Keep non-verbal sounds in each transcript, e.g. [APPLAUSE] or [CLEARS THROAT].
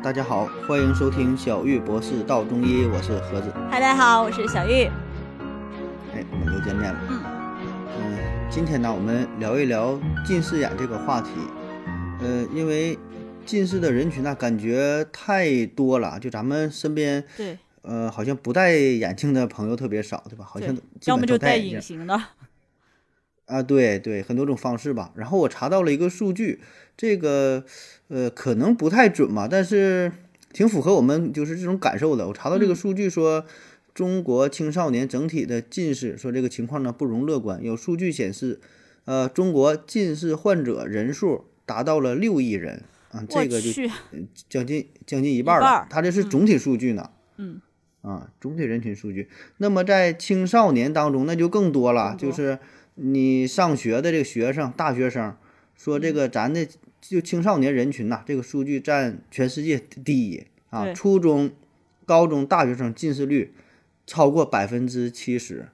大家好，欢迎收听小玉博士道中医，我是盒子。嗨，大家好，我是小玉。哎，我们又见面了。嗯嗯、今天呢，我们聊一聊近视眼这个话题。呃，因为近视的人群呢，感觉太多了，就咱们身边，对，呃，好像不戴眼镜的朋友特别少，对吧？好像要么就戴。隐形的。啊，对对，很多种方式吧。然后我查到了一个数据，这个呃可能不太准嘛，但是挺符合我们就是这种感受的。我查到这个嗯数据说，中国青少年整体的近视，说这个情况呢不容乐观。有数据显示，呃，中国近视患者人数达到了六亿人啊，这个就去，将近将近一半儿。了它这是总体数据呢。嗯啊，总体人群数据。那么在青少年当中，那就更多了，多就是你上学的这个学生、大学生，说这个咱的就青少年人群呐、这个数据占全世界第一啊。初中、高中、大学生近视率超过百分之七十，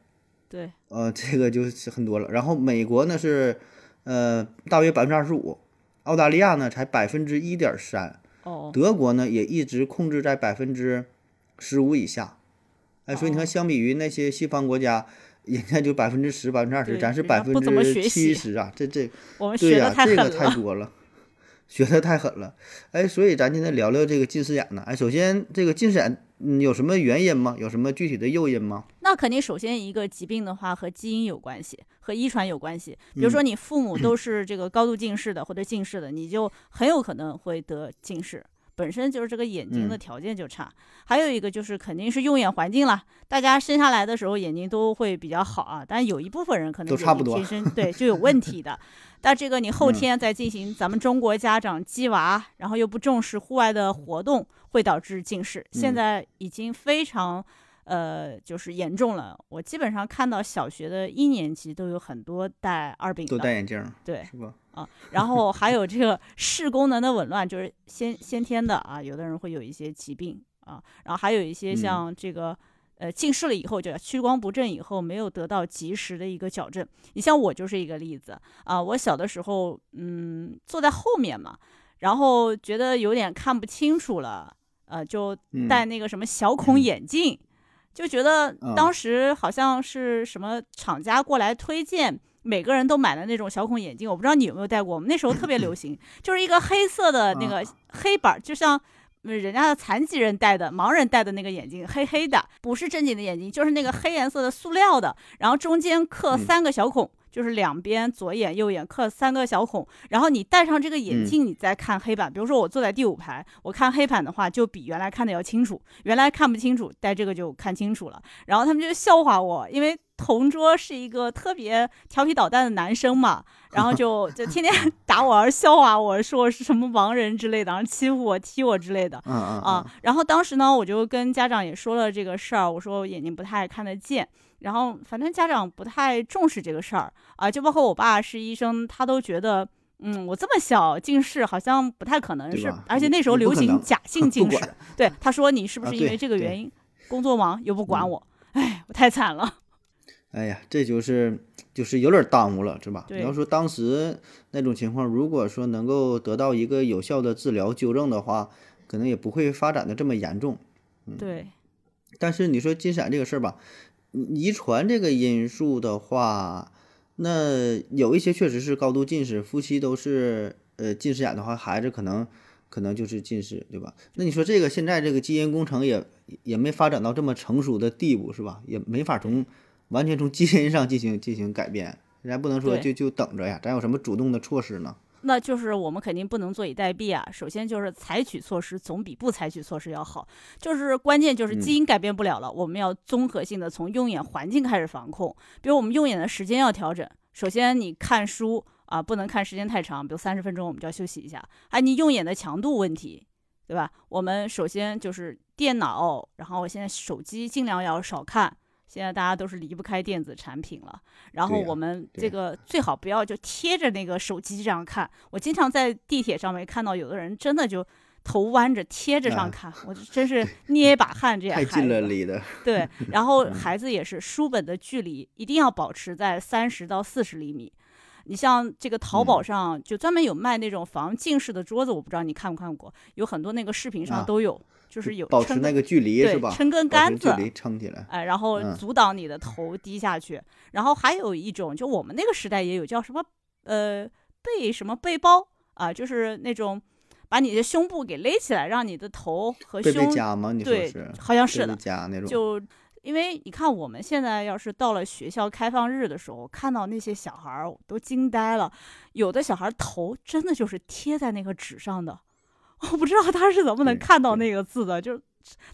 对，呃，这个就是很多了。然后美国呢是呃大约百分之二十五，澳大利亚呢才百分之一点三。哦，德国呢也一直控制在百分之十五以下，哎，所以你哦看，相比于那些西方国家，人家就百分之十、百分之二十，咱是百分之七十啊，这这我们学的对呀、这个太多了，[LAUGHS] 学的太狠了，哎，所以咱今天聊聊这个近视眼呢，哎，首先这个近视眼嗯有什么原因吗？有什么具体的诱因吗？那肯定首先一个疾病的话和基因有关系，和遗传有关系。比如嗯说你父母都 [CLEARS THROAT] 是这个高度近视的或者近视的，你就很有可能会得近视。本身就是这个眼睛的嗯条件就差，还有一个就是肯定是用眼环境啦。大家生下来的时候眼睛都会比较好啊，但有一部分人可能眼睛都差不多天生对就有问题的。[LAUGHS] 但这个你后嗯天再进行咱们中国家长鸡娃，然后又不重视户外的活动，会导致近视。现嗯在已经非常。呃，就是严重了。我基本上看到小学的一年级都有很多戴二饼都的，戴眼镜对是吧？啊。然后还有 [LAUGHS] 这个视功能的紊乱，就是先先天的啊，有的人会有一些疾病啊。然后还有一些嗯像这个、呃近视了以后，就屈光不正以后没有得到及时的一个矫正。你像我就是一个例子啊，我小的时候嗯坐在后面嘛，然后觉得有点看不清楚了，呃就嗯，戴那个什么小孔眼镜，就觉得啊当时好像是什么厂家过来推荐。每个人都买的那种小孔眼镜，我不知道你有没有戴过。我们那时候特别流 [LAUGHS] 行，就是一个黑色的那个黑板儿，就像呃人家的残疾人戴的、盲人戴的那个眼镜，黑黑的，不是正经的眼镜，就是那个黑颜色的塑料的，然后中间刻嗯三个小孔，就是两边左眼右眼刻三个小孔，然后你戴上这个眼嗯镜，你再看黑板。比如说我坐在第五排，我看黑板的话，就比原来看的要清楚，原来看不清楚，戴这个就看清楚了。然后他们就笑话我，因为同桌是一个特别调皮捣蛋的男生嘛，然后就就天天 [LAUGHS] 打我，而笑话我说我是什么盲人之类的，然后欺负我、踢我之类的。嗯嗯啊，然后当时呢，我就跟家长也说了这个事儿，我说我眼睛不太看得见，然后反正家长不太重视这个事儿啊，就包括我爸是医生，他都觉得。嗯，我这么小近视好像不太可能是，而且那时候流行假性近视。对，他说你是不啊是因为这个原因工作忙又不管嗯我？哎，我太惨了。[LAUGHS] 哎呀，这就是就是有点耽误了，是吧？你要说当时那种情况，如果说能够得到一个有效的治疗纠正的话，可能也不会发展的这么严重。对，但是你说近视眼这个事儿吧，嗯遗传这个因素的话，那有一些确实是高度近视，夫妻都是呃近视眼的话，孩子可能可能就是近视，对吧？那你说这个现在这个基因工程也也没发展到这么成熟的地步，是吧？也没法从完全从基因上进行进行改变，咱不能说就就等着呀，咱有什么主动的措施呢？那就是我们肯定不能坐以待毙啊。首先就是采取措施总比不采取措施要好，就是关键就是嗯基因改变不了了，我们要综合性的从用眼环境开始防控。比如我们用眼的时间要调整，首先你看书啊不能看时间太长，比如三十分钟我们就要休息一下。还有你用眼的强度问题，对吧？我们首先就是电脑，然后我现在手机尽量要少看。现在大家都是离不开电子产品了，然后我们这个最好不要就贴着那个手机这样看。我经常在地铁上面看到有的人真的就头弯着贴着上啊看，我真是捏一把汗。这样太近了，离的。对，[LAUGHS] 然后嗯孩子也是书本的距离一定要保持在三十到四十厘米。你像这个淘宝嗯上就专门有卖那种防近视的桌子，我不知道你看不看过，有很多那个视频上啊都有，就是有保持那个距离对是吧？撑根杆子距，离撑起来。哎，然后嗯阻挡你的头低下去。然后还有一种，就我们那个时代也有叫什么呃背什么背包啊，就是那种把你的胸部给勒起来，让你的头和胸背夹吗？你说好像是的背背。夹那种。就因为你看，我们现在要是到了学校开放日的时候，看到那些小孩儿，我都惊呆了。有的小孩儿头真的就是贴在那个纸上的，我不知道他是怎么能看到那个字的，就是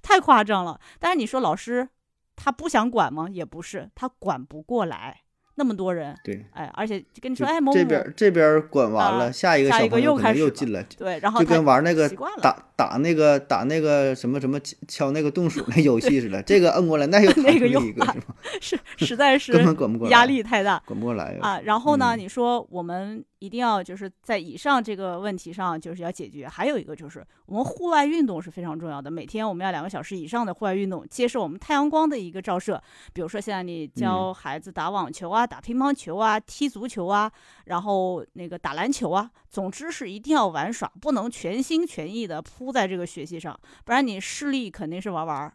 太夸张了。但是你说老师他不想管吗？也不是，他管不过来，那么多人，对，哎，而且跟你说，哎，某某这边这边管完啊了，下一个下一个小朋友可又开始又进来，对，然后就跟玩那个打打那个打那个什么什么敲敲那个洞鼠那 [LAUGHS] 游戏似的，这个摁过来，那 [LAUGHS] 又那个又一个是吧？是实在是 [LAUGHS] 根本管不过来，压力太大。管不过来。啊，然后呢，嗯你说我们一定要就是在以上这个问题上就是要解决，还有一个就是我们户外运动是非常重要的，每天我们要两个小时以上的户外运动，接受我们太阳光的一个照射。比如说现在你教孩子打网球啊、打乒乓球啊、踢足球啊，然后那个打篮球啊，总之是一定要玩耍，不能全心全意的扑在这个学习上，不然你视力肯定是玩玩儿。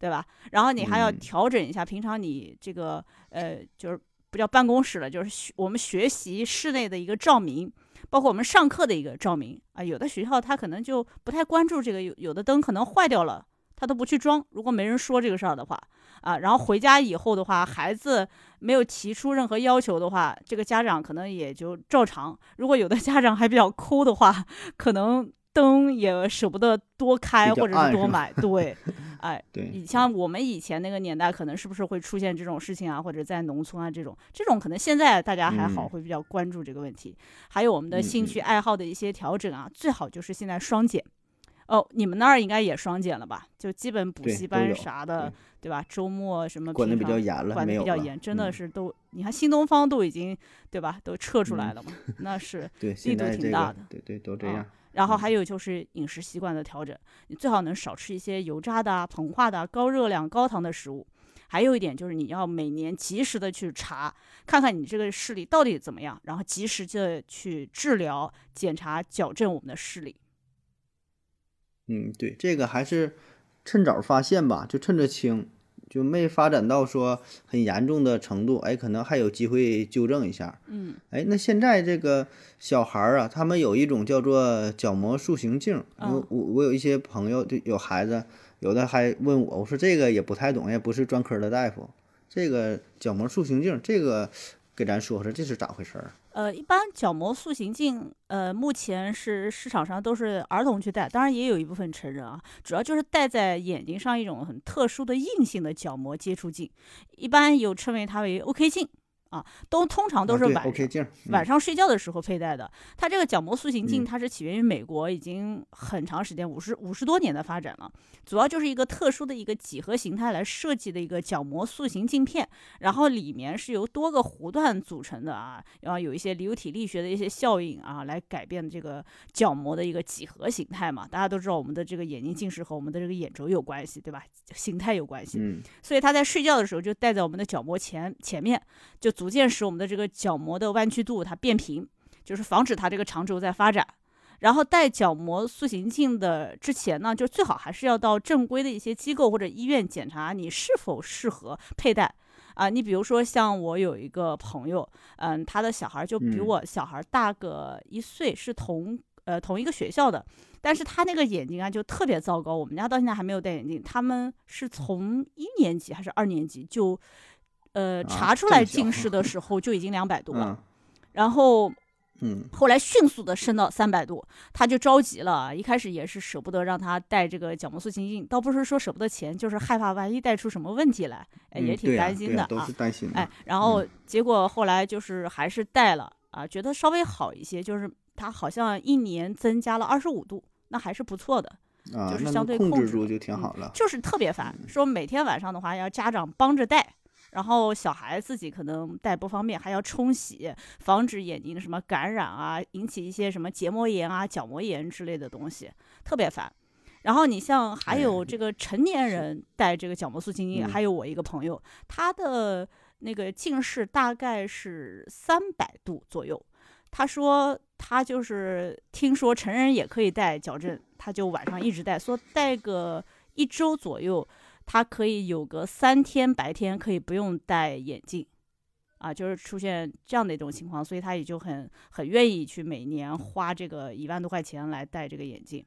对吧？然后你还要嗯调整一下，平常你这个呃，就是不叫办公室了，就是学我们学习室内的一个照明，包括我们上课的一个照明啊。有的学校他可能就不太关注这个，有有的灯可能坏掉了，他都不去装。如果没人说这个事儿的话啊，然后回家以后的话，孩子没有提出任何要求的话，这个家长可能也就照常。如果有的家长还比较抠的话，可能灯也舍不得多开或者是多买，对，哎，对，你像我们以前那个年代，可能是不是会出现这种事情啊，或者在农村啊这种，这种可能现在大家还好，嗯会比较关注这个问题。还有我们的兴趣爱好的一些调整啊，最好就是现在双减。哦，你们那儿应该也双减了吧？就基本补习班啥的，对吧？周末什么管的比较严了，管的比较严，真的嗯是都，你看新东方都已经对吧，都撤出来嗯了嘛，那是。力度挺大的对对都这啊样。嗯然后还有就是饮食习惯的调整，你最好能少吃一些油炸的、啊、膨化的啊、高热量、高糖的食物。还有一点就是你要每年及时的去查，看看你这个视力到底怎么样，然后及时的去治疗、检查、矫正我们的视力。嗯，对，这个还是趁早发现吧，就趁着轻，就没发展到说很严重的程度，哎，可能还有机会纠正一下。嗯哎，那现在这个小孩儿啊，他们有一种叫做角膜塑形镜，我我有一些朋友就有孩子，有的还问我，我说这个也不太懂，也不是专科的大夫，这个角膜塑形镜，这个给咱说说这是咋回事儿？呃，一般角膜塑形镜，呃，目前是市场上都是儿童去戴，当然也有一部分成人啊，主要就是戴在眼睛上一种很特殊的硬性的角膜接触镜，一般有称为它为 OK 镜啊，都通常都是晚晚上睡觉的时候佩戴的。它这个角膜塑形镜，嗯它是起源于美国，已经很长时间，五十五十多年的发展了。主要就是一个特殊的一个几何形态来设计的一个角膜塑形镜片，然后里面是由多个弧段组成的啊，然后有一些流体力学的一些效应啊，来改变这个角膜的一个几何形态嘛。大家都知道我们的这个眼睛近视和我们的这个眼轴有关系，对吧？形态有关系。嗯所以他在睡觉的时候就戴在我们的角膜前前面，就逐渐使我们的这个角膜的弯曲度它变平，就是防止它这个长轴在发展。然后戴角膜塑形镜的之前呢，就最好还是要到正规的一些机构或者医院检查你是否适合佩戴。啊，你比如说像我有一个朋友，嗯，他的小孩就比嗯我小孩大个一岁，是同呃同一个学校的，但是他那个眼睛啊就特别糟糕，我们家到现在还没有戴眼镜。他们是从一年级还是二年级就，呃，啊查出来近视的时候就已经两百多了，嗯然后嗯后来迅速的升到三百度，他就着急了。一开始也是舍不得让他戴这个角膜塑形镜，倒不是说舍不得钱，就是害怕万一戴出什么问题来，哎，也嗯挺担心的啊都是。担心的。哎，然后结果后来就是还是戴了啊，觉得稍微好一些，就是他好像一年增加了二十五度，那还是不错的。啊，就是相对控制控制住就挺嗯好了。就是特别烦，说每天晚上的话要家长帮着戴，然后小孩自己可能戴不方便，还要冲洗，防止眼睛的什么感染啊，引起一些什么结膜炎啊、角膜炎之类的东西，特别烦。然后你像还有哎这个成年人戴这个角膜塑形镜，嗯还有我一个朋友，他的那个近视大概是三百度左右。他说他就是听说成人也可以戴矫正，他就晚上一直戴，说戴个一周左右，他可以有个三天白天可以不用戴眼镜，啊，就是出现这样的一种情况，所以他也就很很愿意去每年花这个一万多块钱来戴这个眼镜。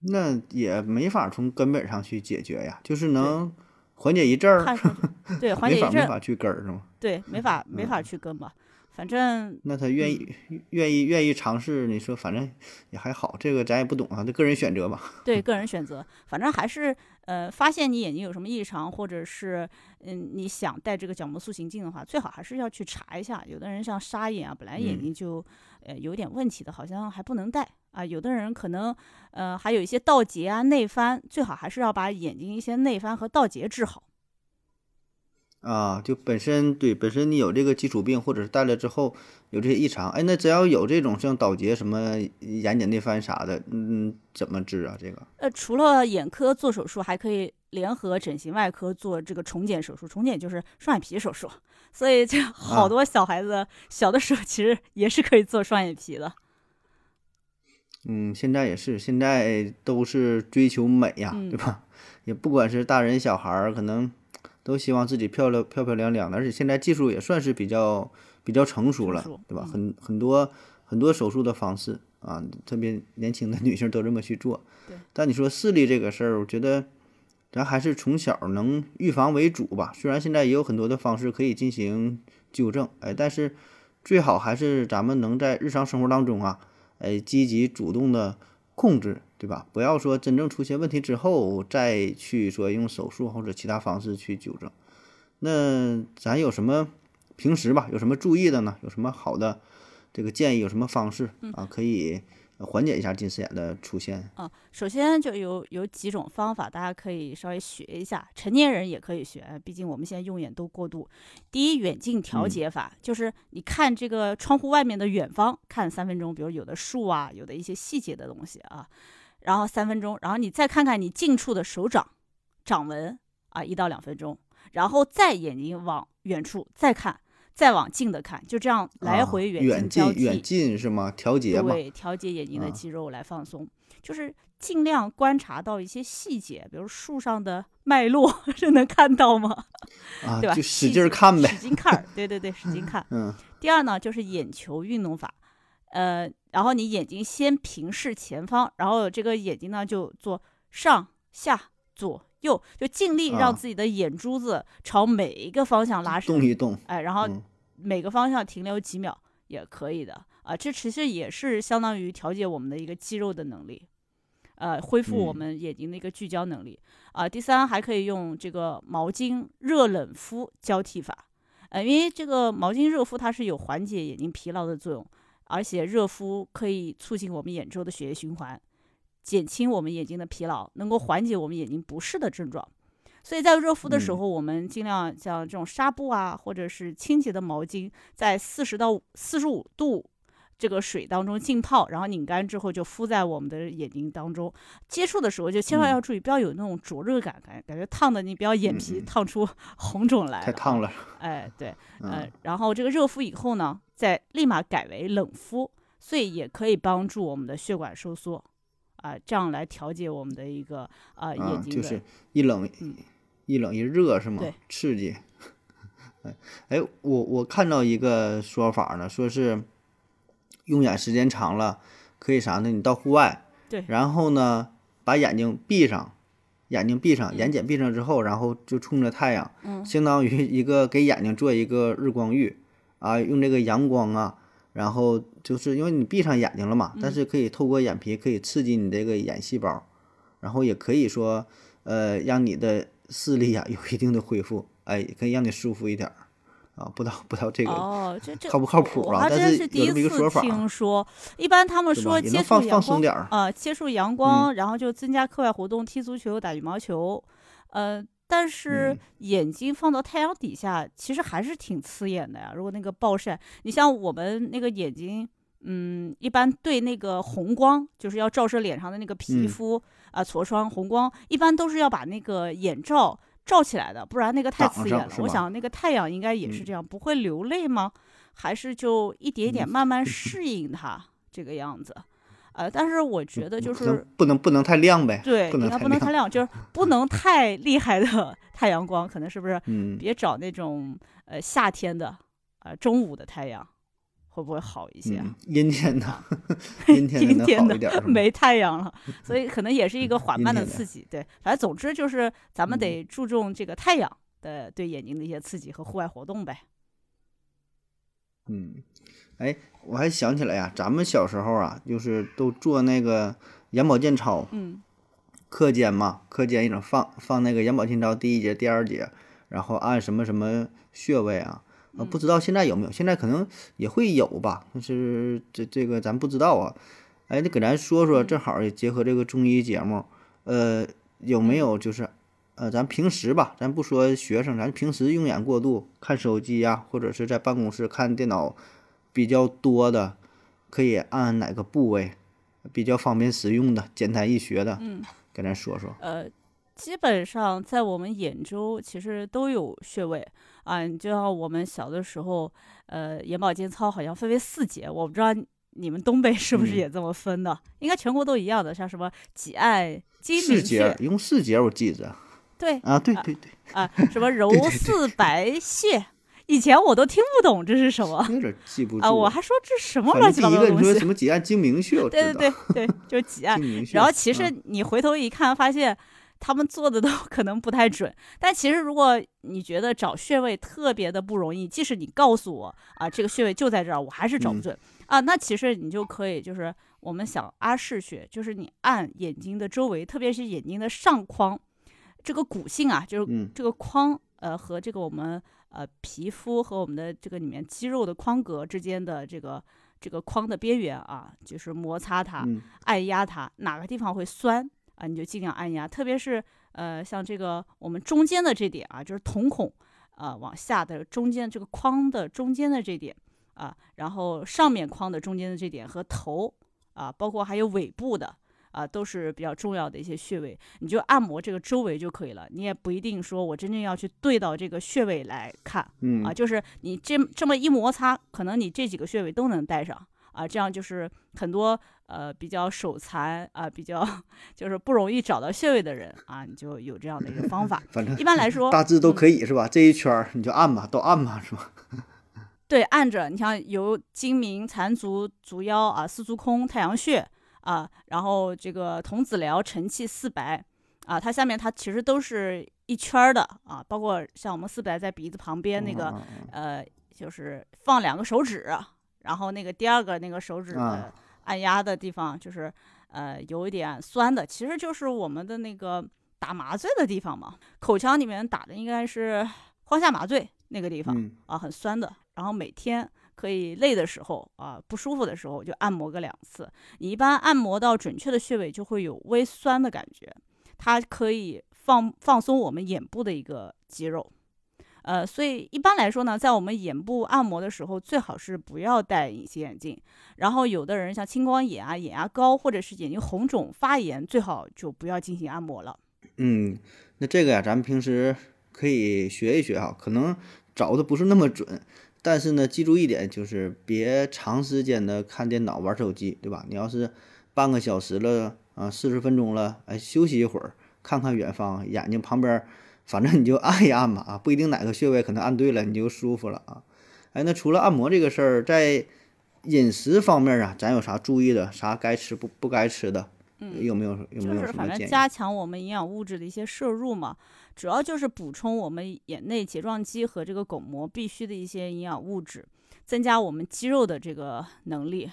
那也没法从根本上去解决呀，就是能缓解一阵儿，[LAUGHS] 对，缓解一阵儿，没法去根儿是吗？对，没法没法去根吧。反正那他愿意愿意愿意尝试，你说反正也还好，这个咱也不懂啊，这个人选择吧。对，[LAUGHS] 个人选择，反正还是呃，发现你眼睛有什么异常，或者是嗯，你想戴这个角膜塑形镜的话，最好还是要去查一下。有的人像沙眼啊，本来眼睛就呃有点问题的，好像还不能戴啊。有的人可能呃还有一些倒结啊、内翻，最好还是要把眼睛一些内翻和倒结治好。啊，就本身对本身你有这个基础病，或者是戴了之后有这些异常，哎，那只要有这种像倒睫、什么眼睑内翻啥的，嗯，怎么治啊？这个？呃，除了眼科做手术，还可以联合整形外科做这个重睑手术。重睑就是双眼皮手术，所以这好多小孩子小的时候其实也是可以做双眼皮的。嗯，现在也是，现在都是追求美呀，对吧？也不管是大人小孩儿，可能。都希望自己漂亮漂漂亮亮的，而且现在技术也算是比较比较成熟了，对吧？很很多很多手术的方式啊，特别年轻的女性都这么去做。对。但你说视力这个事儿，我觉得咱还是从小能预防为主吧。虽然现在也有很多的方式可以进行纠正，哎，但是最好还是咱们能在日常生活当中啊，哎，积极主动的控制。对吧？不要说真正出现问题之后再去说用手术或者其他方式去纠正。那咱有什么平时吧？有什么注意的呢？有什么好的这个建议？有什么方式啊？可以缓解一下近视眼的出现？啊，首先就有有几种方法，大家可以稍微学一下，成年人也可以学。毕竟我们现在用眼都过度。第一，远近调节法，就是你看这个窗户外面的远方，看三分钟，比如有的树啊，有的一些细节的东西啊。然后三分钟，然后你再看看你近处的手掌掌纹啊，一到两分钟，然后再眼睛往远处再看，再往近的看，就这样来回远近交替。远近是吗？调节对，调节眼睛的肌肉来放松，就是尽量观察到一些细节，比如树上的脉络 [LAUGHS] 是能看到吗？啊，对吧？就使劲看呗，使劲看，对对对，使劲 [LAUGHS] 看。嗯。第二呢，就是眼球运动法。呃，然后你眼睛先平视前方，然后这个眼睛呢就做上下左右，就尽力让自己的眼珠子朝每一个方向拉伸，动一动，哎，然后每个方向停留几秒也可以的啊。这其实也是相当于调节我们的一个肌肉的能力，呃，恢复我们眼睛的一个聚焦能力啊。第三，还可以用这个毛巾热冷敷交替法，呃，因为这个毛巾热敷它是有缓解眼睛疲劳的作用。而且热敷可以促进我们眼周的血液循环，减轻我们眼睛的疲劳，能够缓解我们眼睛不适的症状。所以在热敷的时候，我们尽量像这种纱布啊，或者是清洁的毛巾，在四十到四十五度这个水当中浸泡，然后拧干之后就敷在我们的眼睛当中。接触的时候就千万要注意，不要有那种灼热感，感感觉烫的，你不要眼皮烫出红肿来。太烫了。哎，对，[LAUGHS] 呃，然后这个热敷以后呢？再立马改为冷敷，所以也可以帮助我们的血管收缩，啊，这样来调节我们的一个啊眼睛就是一冷一冷一热是吗？对，刺激。[LAUGHS] 哎哎，我我看到一个说法呢，说是用眼时间长了可以啥呢？你到户外，对，然后呢把眼睛闭上，眼睛闭上，眼睑闭上之后，然后就冲着太阳，嗯，相当于一个给眼睛做一个日光浴。啊，用这个阳光啊，然后就是因为你闭上眼睛了嘛，但是可以透过眼皮可以刺激你这个眼细胞，然后也可以说，呃，让你的视力啊有一定的恢复，哎，可以让你舒服一点儿啊。不知道不知道这个哦，这这靠不靠谱啊？但是有这么一个说法。听说，一般他们说接触阳光啊，接触阳光，然后就增加课外活动，踢足球、打羽毛球，呃。但是眼睛放到太阳底下，其实还是挺刺眼的呀。如果那个暴晒，你像我们那个眼睛，嗯，一般对那个红光，就是要照射脸上的那个皮肤啊，痤疮、红光，一般都是要把那个眼罩罩起来的，不然那个太刺眼了。我想那个太阳应该也是嗯这样，不会流泪吗？还是就一点一点嗯慢慢适应它这个样子？呃，但是我觉得就是不能不能太亮呗，对，不能太应该不能太亮亮，就是不能太厉害的 [LAUGHS] 太阳光，可能是不是？嗯，别找那种呃夏天的呃中午的太阳，会不会好一些啊？嗯，阴天的，阴天的能阴天的？[LAUGHS] 没太阳了，[LAUGHS] 所以可能也是一个缓慢的刺激。对，反正总之就是咱们嗯得注重这个太阳的对眼睛的一些刺激和户外活动呗。嗯，哎，我还想起来呀，咱们小时候啊，就是都做那个眼保健操，嗯课间嘛，课间一整放放那个眼保健操第一节、第二节，然后按什么什么穴位啊，啊，不知道现在有没有？现在可能也会有吧，但是这这个咱不知道啊。哎，你给咱说说，嗯正好也结合这个中医节目，呃，有没有就是，呃，咱平时吧，咱不说学生，咱平时用眼过度，看手机呀、或者是在办公室看电脑比较多的，可以按哪个部位比较方便使用的、简单易学的，嗯，跟咱说说。呃，基本上在我们眼周其实都有穴位啊。你就像我们小的时候，呃，眼保健操好像分为四节，我不知道你们东北是不是嗯也这么分的？应该全国都一样的，像什么挤按睛四明穴，节一共四节，我记着对啊，对对对，啊，什么 [LAUGHS] 揉四白 [LAUGHS] 穴，以前我都听不懂这是什么有点记不住啊，我还说这什么乱七八糟的东西。说什么几按睛明穴，[LAUGHS] 对，对对对，就是挤按。[LAUGHS] 然后其实嗯你回头一看，发现他们做的都 [LAUGHS] 可能不太准。但其实如果你觉得找穴位特别的不容易，即使你告诉我啊，这个穴位就在这儿，我还是找不嗯准、啊，那其实你就可以就是我们想阿是穴，就是你按眼睛的周围，特别是眼睛的上框，这个骨性啊，就是嗯这个框呃和这个我们呃皮肤和我们的这个里面肌肉的框格之间的这个这个框的边缘啊，就是摩擦它。嗯按压它，哪个地方会酸啊，你就尽量按压。特别是呃，像这个我们中间的这点啊，就是瞳孔啊往下的中间这个框的中间的这点啊，然后上面框的中间的这点和头啊，包括还有尾部的。啊，都是比较重要的一些穴位，你就按摩这个周围就可以了。你也不一定说我真正要去对到这个穴位来看，嗯啊，就是你这这么一摩擦，可能你这几个穴位都能带上啊，这样就是很多呃比较手残啊，比较就是不容易找到穴位的人啊，你就有这样的一个方法。[LAUGHS] 反正一般来说，[LAUGHS] 大致都嗯可以是吧？这一圈儿你就按吧，都按吧是吧？[LAUGHS] 对，按着你像由睛明、残足、足腰啊、四足空、太阳穴啊，然后这个童子髎、承气、四白啊，它下面它其实都是一圈儿的啊，包括像我们四白在鼻子旁边那个呃，就是放两个手指，然后那个第二个那个手指按压的地方，就是呃有一点酸的，其实就是我们的那个打麻醉的地方嘛。口腔里面打的应该是荒下麻醉那个地方、嗯啊，很酸的。然后每天可以累的时候啊，不舒服的时候就按摩个两次。你一般按摩到准确的穴位，就会有微酸的感觉，它可以放放松我们眼部的一个肌肉。呃，所以一般来说呢，在我们眼部按摩的时候，最好是不要戴隐形眼镜。然后有的人像青光眼啊、眼压高或者是眼睛红肿发炎，最好就不要进行按摩了。嗯，那这个呀，咱们平时可以学一学哈，可能找的不是那么准，但是呢，记住一点就是别长时间的看电脑、玩手机，对吧？你要是半个小时了啊，四十分钟了，哎，休息一会儿，看看远方，眼睛旁边，反正你就按一按吧啊，不一定哪个穴位可能按对了你就舒服了啊。哎，那除了按摩这个事儿，在饮食方面啊，咱有啥注意的？啥该吃不不该吃的？有没有有没就？是反正加强我们营养物质的一些摄入嘛，主要就是补充我们眼内睫状肌和这个巩膜必须的一些营养物质，增加我们肌肉的这个能力，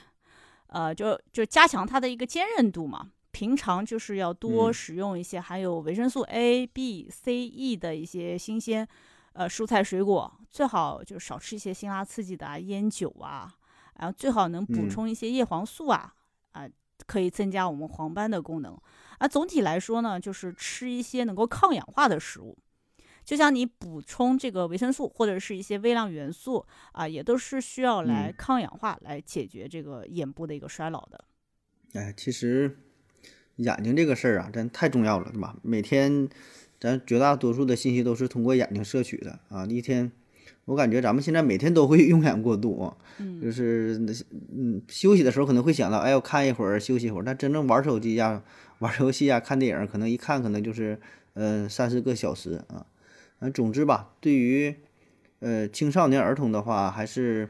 呃，就就加强它的一个坚韧度嘛。平常就是要多嗯使用一些含有维生素 A、B、C、E 的一些新鲜呃蔬菜水果，最好就少吃一些辛辣刺激的啊、烟酒啊，然后最好能补嗯充一些叶黄素啊，啊、可以增加我们黄斑的功能。啊总体来说呢，就是吃一些能够抗氧化的食物，就像你补充这个维生素或者是一些微量元素啊，也都是需要来嗯抗氧化，来解决这个眼部的一个衰老的。哎，其实眼睛这个事儿啊，真太重要了，对吧？每天咱绝大多数的信息都是通过眼睛摄取的啊，一天。我感觉咱们现在每天都会用眼过度啊，就是那嗯休息的时候可能会想到，哎，我看一会儿休息一会儿，但真正玩手机呀、玩游戏呀、看电影，可能一看可能就是呃三四个小时啊。嗯，总之吧，对于呃青少年儿童的话，还是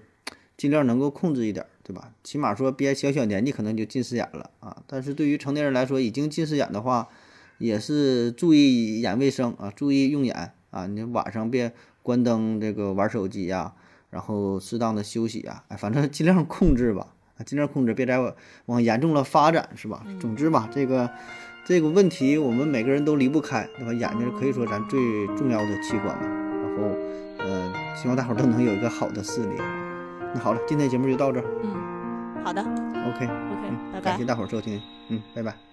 尽量能够控制一点，对吧？起码说别小小年纪可能就近视眼了啊。但是对于成年人来说，已经近视眼的话，也是注意眼卫生啊，注意用眼啊，你晚上别。关灯，这个玩手机呀，然后适当的休息呀，哎，反正尽量控制吧，啊尽量控制，别再往严重了发展，是吧？总之吧，这个这个问题我们每个人都离不开，对吧？眼睛可以说咱最重要的器官嘛。然后，呃，希望大伙都能有一个好的视力。那好了，今天节目就到这儿。嗯，好的。OK OK，嗯拜拜。感谢大伙收听，嗯，拜拜。